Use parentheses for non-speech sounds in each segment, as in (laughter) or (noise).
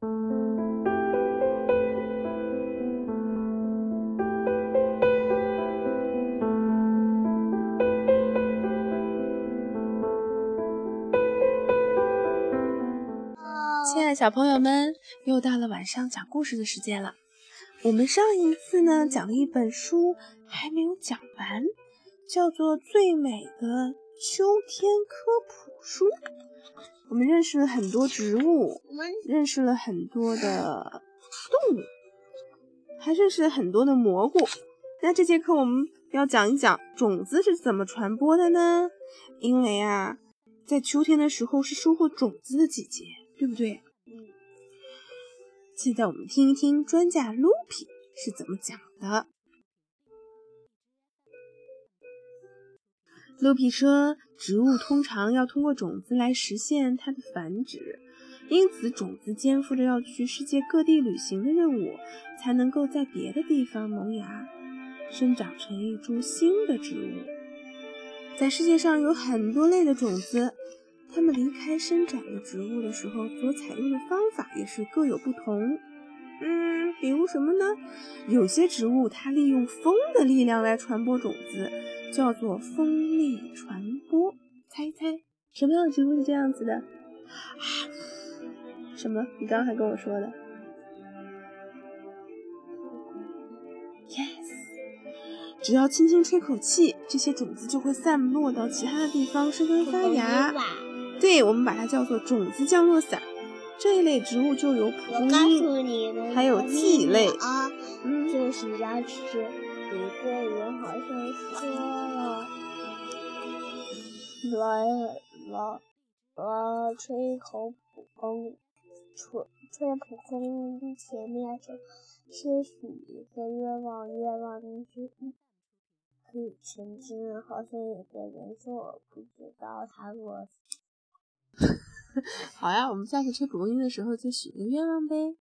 亲爱的小朋友们，又到了晚上讲故事的时间了。我们上一次呢讲了一本书，还没有讲完，叫做《最美的秋天科普书》。我们认识了很多植物，认识了很多的动物，还认识了很多的蘑菇。那这节课我们要讲一讲种子是怎么传播的呢？因为啊，在秋天的时候是收获种子的季节。对不对？嗯。现在我们听一听专家卢皮是怎么讲的。卢皮说，植物通常要通过种子来实现它的繁殖，因此种子肩负着要去世界各地旅行的任务，才能够在别的地方萌芽，生长成一株新的植物。在世界上有很多类的种子。它们离开生长的植物的时候，所采用的方法也是各有不同。嗯，比如什么呢？有些植物它利用风的力量来传播种子，叫做风力传播。猜一猜，什么样的植物是这样子的？啊，什么？你刚刚还跟我说的？Yes，只要轻轻吹口气，这些种子就会散落到其他的地方生根发芽。对，我们把它叫做种子降落伞。这一类植物就有蒲公英，还有蓟类啊。嗯，就是要吃。一个人好像说了，来来来，吹口蒲公，吹吹蒲公英前面是些许一个愿望，愿望就是可以前进。好像有个人说，我不知道他说。(laughs) 好呀，我们下次吹蒲公英的时候就许个愿望呗。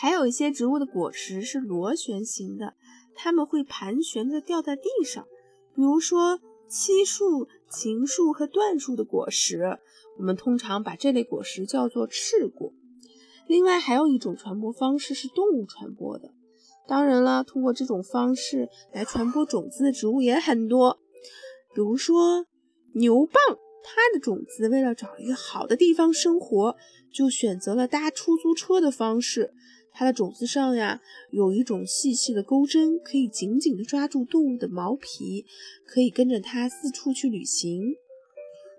还有一些植物的果实是螺旋形的，它们会盘旋着掉在地上，比如说漆树、芹树和椴树的果实，我们通常把这类果实叫做翅果。另外还有一种传播方式是动物传播的，当然了，通过这种方式来传播种子的植物也很多，比如说牛蒡。它的种子为了找一个好的地方生活，就选择了搭出租车的方式。它的种子上呀有一种细细的钩针，可以紧紧地抓住动物的毛皮，可以跟着它四处去旅行。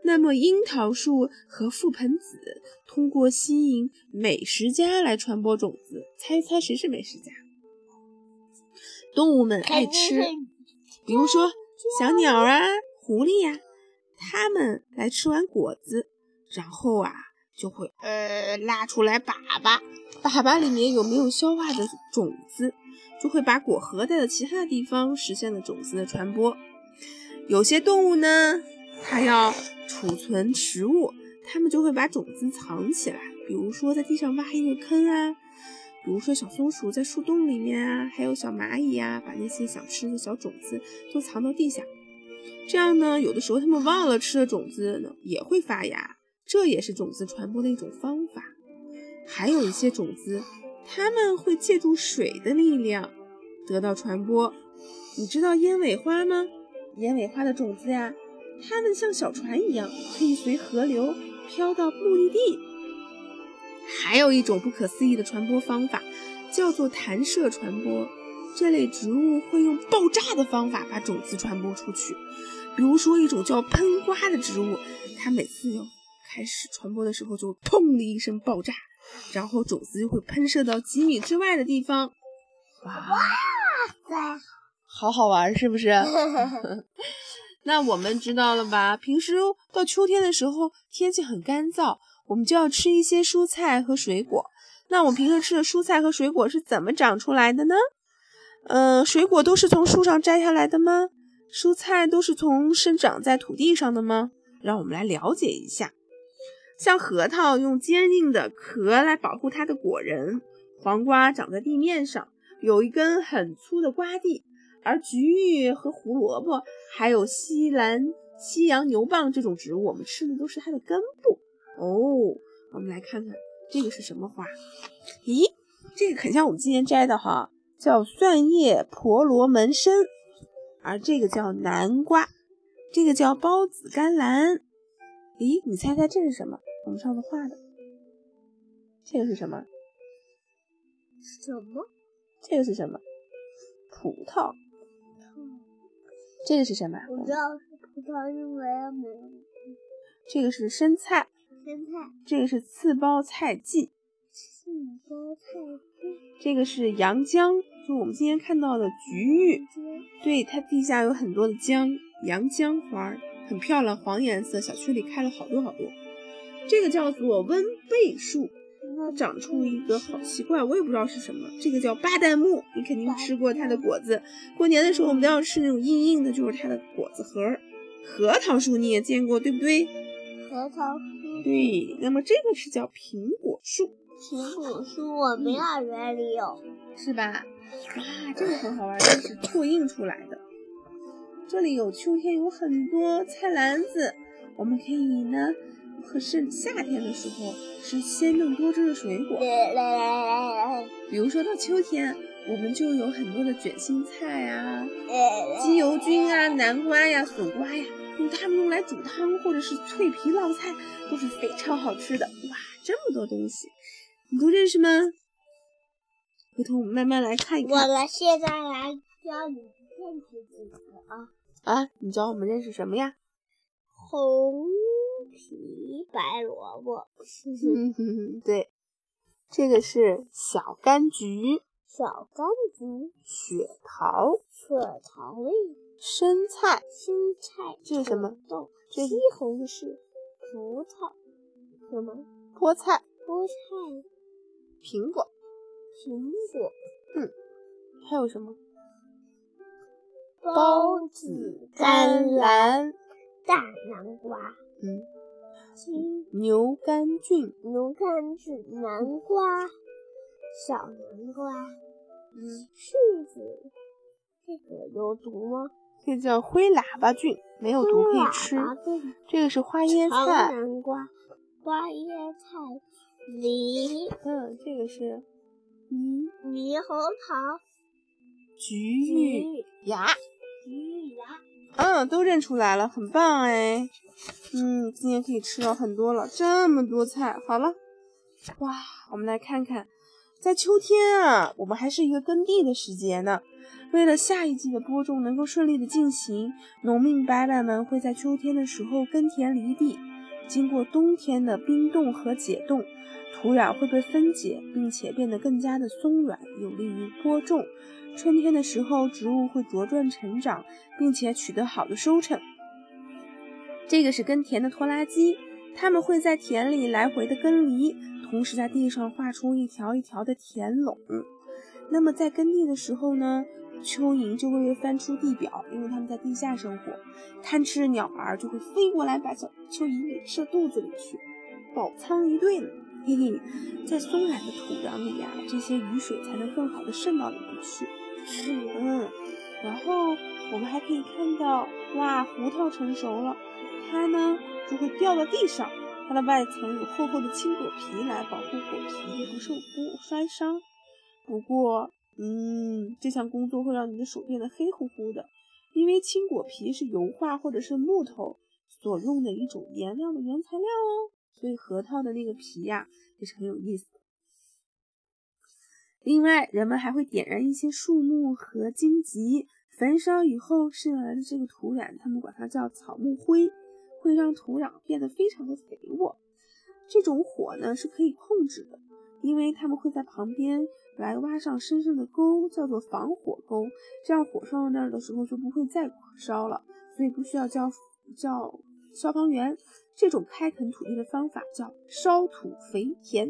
那么樱桃树和覆盆子通过吸引美食家来传播种子，猜一猜谁是美食家？动物们爱吃，比如说小鸟啊，狐狸呀。它们来吃完果子，然后啊，就会呃拉出来粑粑，粑粑里面有没有消化的种子，就会把果核带到其他的地方，实现了种子的传播。有些动物呢，它要储存食物，它们就会把种子藏起来，比如说在地上挖一个坑啊，比如说小松鼠在树洞里面啊，还有小蚂蚁呀，把那些想吃的小种子都藏到地下。这样呢，有的时候它们忘了吃的种子呢，也会发芽，这也是种子传播的一种方法。还有一些种子，它们会借助水的力量得到传播。你知道鸢尾花吗？鸢尾花的种子呀，它们像小船一样，可以随河流飘到目的地。还有一种不可思议的传播方法，叫做弹射传播。这类植物会用爆炸的方法把种子传播出去。比如说，一种叫喷花的植物，它每次要开始传播的时候，就砰的一声爆炸，然后种子就会喷射到几米之外的地方。哇塞，好好玩，是不是？(laughs) 那我们知道了吧？平时到秋天的时候，天气很干燥，我们就要吃一些蔬菜和水果。那我们平时吃的蔬菜和水果是怎么长出来的呢？嗯，水果都是从树上摘下来的吗？蔬菜都是从生长在土地上的吗？让我们来了解一下。像核桃用坚硬的壳来保护它的果仁，黄瓜长在地面上，有一根很粗的瓜蒂，而菊芋和胡萝卜，还有西兰、西洋牛蒡这种植物，我们吃的都是它的根部。哦，我们来看看这个是什么花？咦，这个很像我们今天摘的哈，叫蒜叶婆罗门参，而这个叫南瓜，这个叫孢子甘蓝。咦，你猜猜这是什么？我们上次画的，这个是什么？什么？这个是什么？葡萄。这个是什么？我知道是葡萄，因为没有。这个是生菜。生菜。这个是刺包菜荠。刺包菜荠。这个是洋姜，就我们今天看到的菊芋。对，它地下有很多的姜，洋姜花，很漂亮，黄颜色，小区里开了好多好多。这个叫做温贝树。它长出一个好奇怪，我也不知道是什么。这个叫巴旦木，你肯定吃过它的果子。过年的时候我们都要吃那种硬硬的，就是它的果子核。核桃树你也见过，对不对？核桃树。对，那么这个是叫苹果树。苹果树我们幼儿园里有，是吧？哇，这个很好玩，这是拓印出来的。这里有秋天有很多菜篮子，我们可以呢。可是夏天的时候是鲜嫩多汁的水果，比如说到秋天，我们就有很多的卷心菜啊、鸡油菌啊、南瓜呀、笋瓜呀，用它们用来煮汤或者是脆皮烙菜都是非常好吃的。哇，这么多东西，你都认识吗？回头我们慢慢来看一看。我们现在来教你认识几个啊？啊，你教我们认识什么呀？红。皮白萝卜，对，这个是小柑橘，小柑橘，雪桃，雪桃味，生菜，生菜，这是什么？豆，西红柿，葡萄，什么？菠菜，菠菜，苹果，苹果，嗯，还有什么？包子，甘蓝，大南瓜。嗯，牛肝菌，牛肝菌，南瓜，小南瓜，嗯，柿子，这个有毒吗？这叫灰喇叭菌，没有毒可以吃。这个是花椰菜，南瓜，花椰菜，梨，嗯，这个是猕猕猴桃，橘玉芽，橘玉芽，嗯，都认出来了，很棒哎。嗯，今年可以吃到很多了，这么多菜。好了，哇，我们来看看，在秋天啊，我们还是一个耕地的时节呢。为了下一季的播种能够顺利的进行，农民伯伯们会在秋天的时候耕田犁地。经过冬天的冰冻和解冻，土壤会被分解，并且变得更加的松软，有利于播种。春天的时候，植物会茁壮成长，并且取得好的收成。这个是耕田的拖拉机，它们会在田里来回的耕犁，同时在地上画出一条一条的田垄。那么在耕地的时候呢，蚯蚓就会被翻出地表，因为它们在地下生活，贪吃的鸟儿就会飞过来把小蚯蚓给吃肚子里去，饱餐一顿。在松软的土壤里呀，这些雨水才能更好的渗到里面去。嗯，然后我们还可以看到，哇，胡桃成熟了。它呢就会掉到地上，它的外层有厚厚的青果皮来保护果皮不受不摔伤。不过，嗯，这项工作会让你的手变得黑乎乎的，因为青果皮是油画或者是木头所用的一种颜料的原材料哦。所以核桃的那个皮呀也是很有意思。另外，人们还会点燃一些树木和荆棘，焚烧以后剩下来的这个土壤，他们管它叫草木灰。会让土壤变得非常的肥沃。这种火呢是可以控制的，因为他们会在旁边来挖上深深的沟，叫做防火沟。这样火烧到那儿的时候就不会再烧了，所以不需要叫叫消防员。这种开垦土地的方法叫烧土肥田。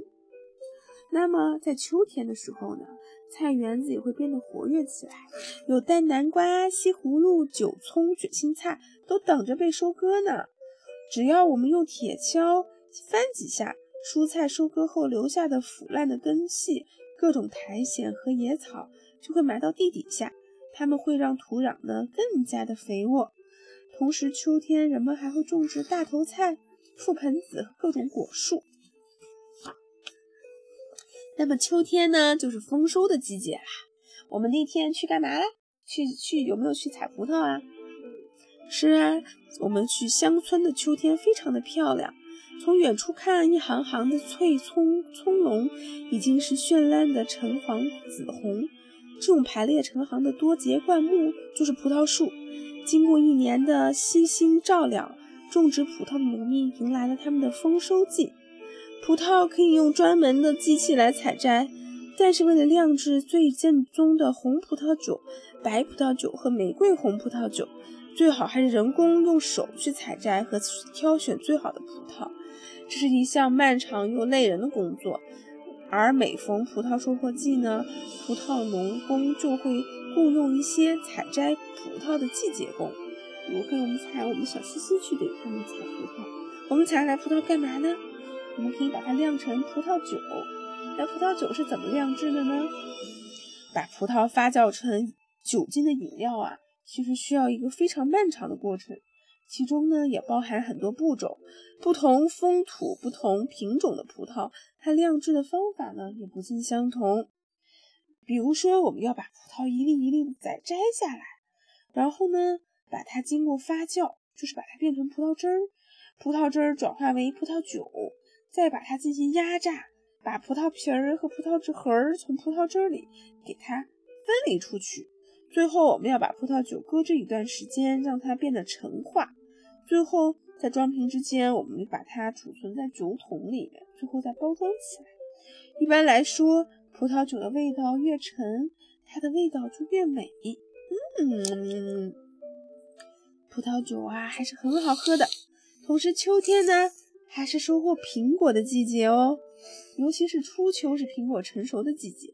那么在秋天的时候呢，菜园子也会变得活跃起来，有带南瓜、西葫芦、韭葱、卷心菜都等着被收割呢。只要我们用铁锹翻几下，蔬菜收割后留下的腐烂的根系、各种苔藓和野草就会埋到地底下，它们会让土壤呢更加的肥沃。同时，秋天人们还会种植大头菜、覆盆子和各种果树。那么秋天呢，就是丰收的季节啦。我们那天去干嘛了？去去有没有去采葡萄啊？是啊，我们去乡村的秋天非常的漂亮。从远处看，一行行的翠葱葱茏已经是绚烂的橙黄紫红。这种排列成行的多节灌木就是葡萄树。经过一年的悉心照料，种植葡萄的农民迎来了他们的丰收季。葡萄可以用专门的机器来采摘，但是为了酿制最正宗的红葡萄酒、白葡萄酒和玫瑰红葡萄酒，最好还是人工用手去采摘和挑选最好的葡萄。这是一项漫长又累人的工作。而每逢葡萄收获季呢，葡萄农工就会雇佣一些采摘葡萄的季节工。比如，我们采我们小西西去给他们采葡萄。我们采来葡萄干嘛呢？我们可以把它酿成葡萄酒。那葡萄酒是怎么酿制的呢？把葡萄发酵成酒精的饮料啊，其实需要一个非常漫长的过程，其中呢也包含很多步骤。不同风土、不同品种的葡萄，它酿制的方法呢也不尽相同。比如说，我们要把葡萄一粒一粒的摘摘下来，然后呢把它经过发酵，就是把它变成葡萄汁儿，葡萄汁儿转化为葡萄酒。再把它进行压榨，把葡萄皮儿和葡萄汁核儿从葡萄汁里给它分离出去。最后，我们要把葡萄酒搁置一段时间，让它变得陈化。最后，在装瓶之间，我们把它储存在酒桶里面，最后再包装起来。一般来说，葡萄酒的味道越沉，它的味道就越美。嗯，葡萄酒啊，还是很好喝的。同时，秋天呢？还是收获苹果的季节哦，尤其是初秋是苹果成熟的季节。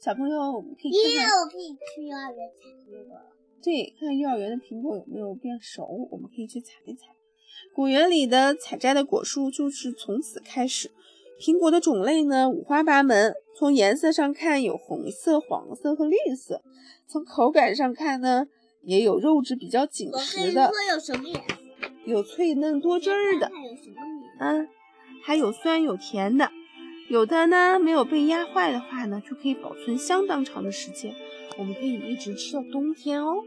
小朋友，我们可以看看，可以去幼儿园采苹果。对，看看幼儿园的苹果有没有变熟，我们可以去采一采。果园里的采摘的果树就是从此开始。苹果的种类呢五花八门，从颜色上看有红色、黄色和绿色；从口感上看呢，也有肉质比较紧实的。有什么颜色？有脆嫩多汁儿的。嗯，还有酸有甜的，有的呢没有被压坏的话呢，就可以保存相当长的时间，我们可以一直吃到冬天哦。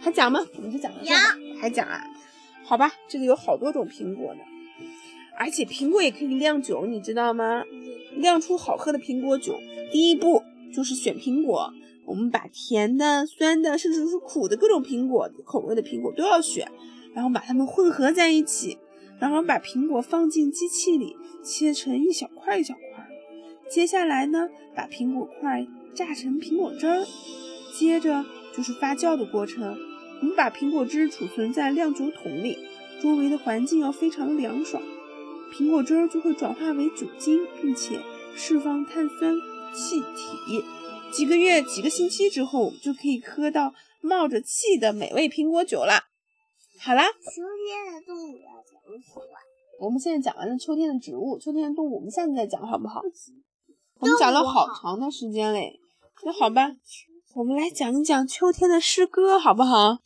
还讲吗？我们就讲到这吧。还讲啊？好吧，这里有好多种苹果呢，而且苹果也可以酿酒，你知道吗？酿出好喝的苹果酒，第一步就是选苹果，我们把甜的、酸的，甚至是苦的各种苹果口味的苹果都要选，然后把它们混合在一起。然后把苹果放进机器里，切成一小块一小块。接下来呢，把苹果块榨成苹果汁儿。接着就是发酵的过程。我们把苹果汁储存在酿酒桶里，周围的环境要非常凉爽，苹果汁儿就会转化为酒精，并且释放碳酸气体。几个月、几个星期之后，我们就可以喝到冒着气的美味苹果酒了。好啦，秋天的动物要讲什么？我们现在讲完了秋天的植物，秋天的动物我们下次再讲好不好？我们讲了好长的时间嘞，那好吧，我们来讲一讲秋天的诗歌好不好？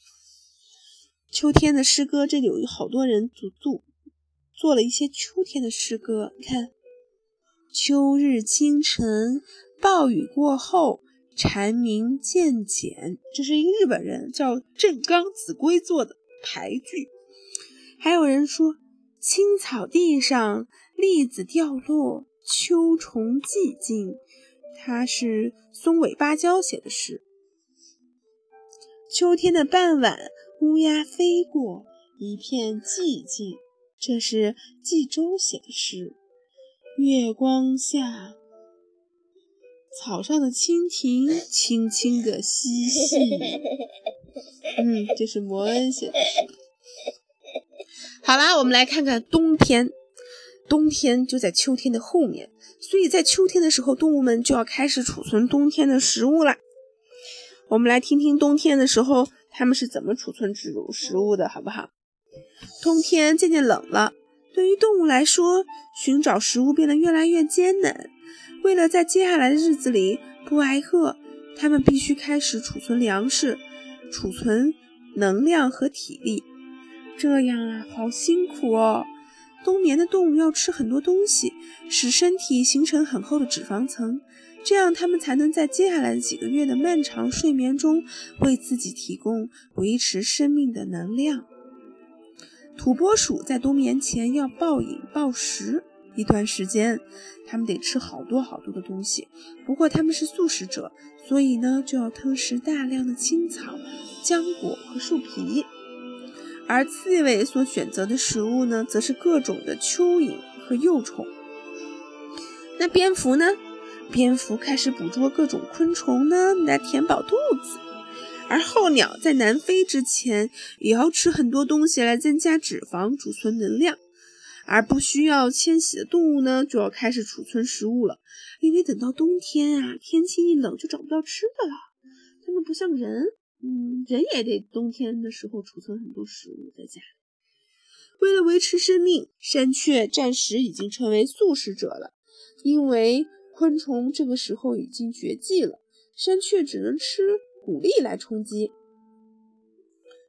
秋天的诗歌，这里有好多人组组做了一些秋天的诗歌，你看，秋日清晨，暴雨过后，蝉鸣渐减，这是日本人叫正冈子规做的。排句，还有人说青草地上栗子掉落，秋虫寂静。他是松尾芭蕉写的诗。秋天的傍晚，乌鸦飞过，一片寂静。这是冀州写的诗。月光下，草上的蜻蜓轻轻的嬉戏。嗯，这是摩恩写的诗。好啦，我们来看看冬天。冬天就在秋天的后面，所以在秋天的时候，动物们就要开始储存冬天的食物啦。我们来听听冬天的时候，它们是怎么储存植物食物的，好不好？冬天渐渐冷了，对于动物来说，寻找食物变得越来越艰难。为了在接下来的日子里不挨饿，它们必须开始储存粮食。储存能量和体力，这样啊，好辛苦哦。冬眠的动物要吃很多东西，使身体形成很厚的脂肪层，这样它们才能在接下来的几个月的漫长睡眠中为自己提供维持生命的能量。土拨鼠在冬眠前要暴饮暴食一段时间，它们得吃好多好多的东西。不过它们是素食者，所以呢就要吞食大量的青草、浆果和树皮。而刺猬所选择的食物呢，则是各种的蚯蚓和幼虫。那蝙蝠呢？蝙蝠开始捕捉各种昆虫呢，来填饱肚子。而候鸟在南飞之前，也要吃很多东西来增加脂肪，储存能量。而不需要迁徙的动物呢，就要开始储存食物了，因为等到冬天啊，天气一冷就找不到吃的了。它们不像人。嗯，人也得冬天的时候储存很多食物在家里。为了维持生命，山雀暂时已经成为素食者了，因为昆虫这个时候已经绝迹了，山雀只能吃谷粒来充饥。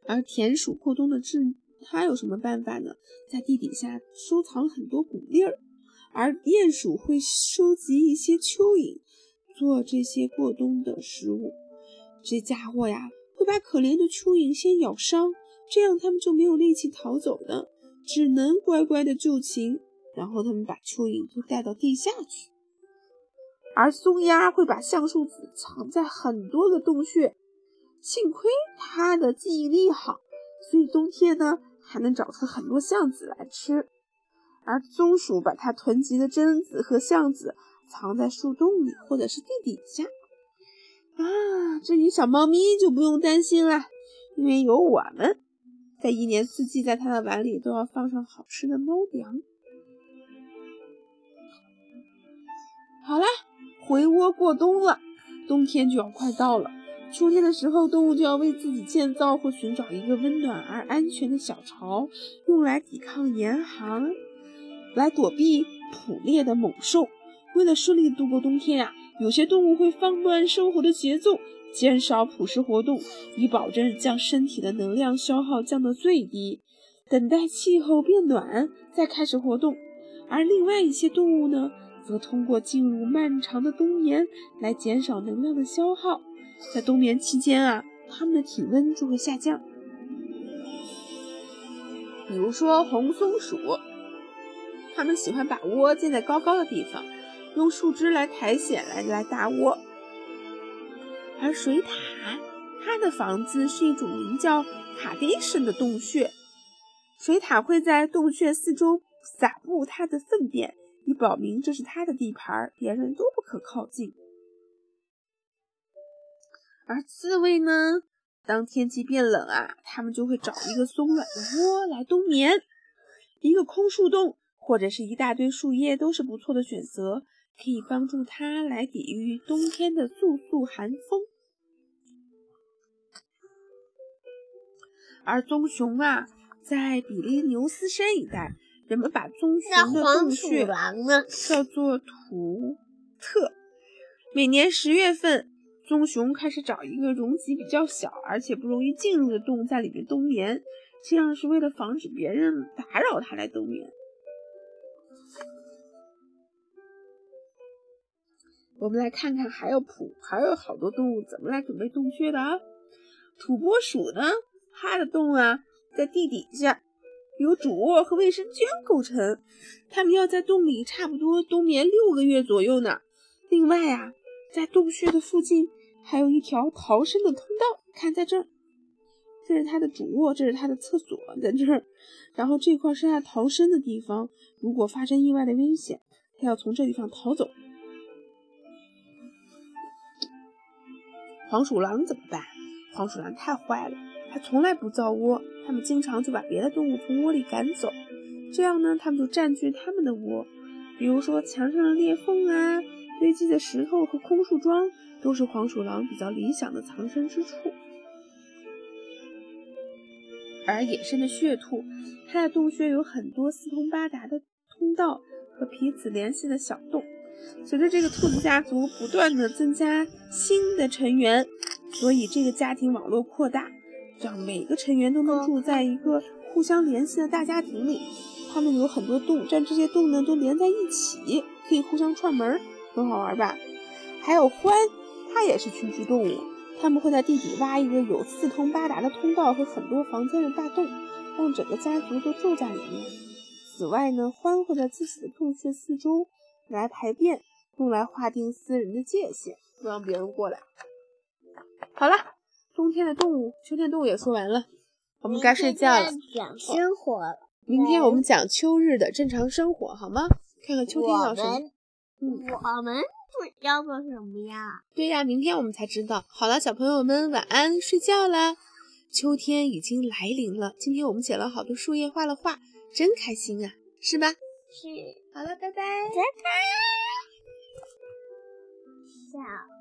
而田鼠过冬的智，它有什么办法呢？在地底下收藏了很多谷粒儿，而鼹鼠会收集一些蚯蚓，做这些过冬的食物。这家伙呀！会把可怜的蚯蚓先咬伤，这样它们就没有力气逃走的，只能乖乖的就擒。然后他们把蚯蚓都带到地下去。而松鸦会把橡树籽藏在很多个洞穴，幸亏它的记忆力好，所以冬天呢还能找出很多橡子来吃。而松鼠把它囤积的榛子和橡子藏在树洞里或者是地底下。啊，这些小猫咪就不用担心了，因为有我们，在一年四季，在它的碗里都要放上好吃的猫粮。回窝过冬了，冬天就要快到了。秋天的时候，动物就要为自己建造或寻找一个温暖而安全的小巢，用来抵抗严寒，来躲避捕猎的猛兽。为了顺利度过冬天呀。有些动物会放慢生活的节奏，减少捕食活动，以保证将身体的能量消耗降到最低，等待气候变暖再开始活动。而另外一些动物呢，则通过进入漫长的冬眠来减少能量的消耗。在冬眠期间啊，它们的体温就会下降。比如说红松鼠，它们喜欢把窝建在高高的地方。用树枝来苔藓来来搭窝，而水獭，它的房子是一种名叫卡丁森的洞穴。水獭会在洞穴四周撒布它的粪便，以表明这是它的地盘，别人都不可靠近。而刺猬呢，当天气变冷啊，它们就会找一个松软的窝来冬眠。一个空树洞或者是一大堆树叶都是不错的选择。可以帮助它来抵御冬天的簌簌寒风，而棕熊啊，在比利牛斯山一带，人们把棕熊的洞穴 (laughs) 叫做图特。每年十月份，棕熊开始找一个容积比较小而且不容易进入的洞，在里面冬眠，这样是为了防止别人打扰它来冬眠。我们来看看，还有普还有好多动物怎么来准备洞穴的啊？土拨鼠呢？它的洞啊，在地底下，由主卧和卫生间构成。它们要在洞里差不多冬眠六个月左右呢。另外啊，在洞穴的附近还有一条逃生的通道，看在这儿，这是它的主卧，这是它的厕所，在这儿。然后这块是它逃生的地方，如果发生意外的危险，它要从这地方逃走。黄鼠狼怎么办？黄鼠狼太坏了，它从来不造窝，它们经常就把别的动物从窝里赶走，这样呢，它们就占据它们的窝。比如说墙上的裂缝啊，堆积的石头和空树桩，都是黄鼠狼比较理想的藏身之处。而野生的血兔，它的洞穴有很多四通八达的通道和彼此联系的小洞。随着这个兔子家族不断的增加新的成员，所以这个家庭网络扩大，让每个成员都能住在一个互相联系的大家庭里。它们有很多洞，但这些洞呢都连在一起，可以互相串门，很好玩吧？还有獾，它也是群居动物，它们会在地底挖一个有四通八达的通道和很多房间的大洞，让整个家族都住在里面。此外呢，獾会在自己的洞穴四周来排便，用来划定私人的界限，不让别人过来。好了，冬天的动物、秋天动物也说完了，我们该睡觉了。讲生活了。明天我们讲秋日的正常生活，好吗？看看秋天要什么。嗯，我们要做什么呀？对呀，明天我们才知道。好了，小朋友们晚安，睡觉啦。秋天已经来临了，今天我们捡了好多树叶，画了画，真开心啊，是吧？是。好了，拜拜。拜拜。小。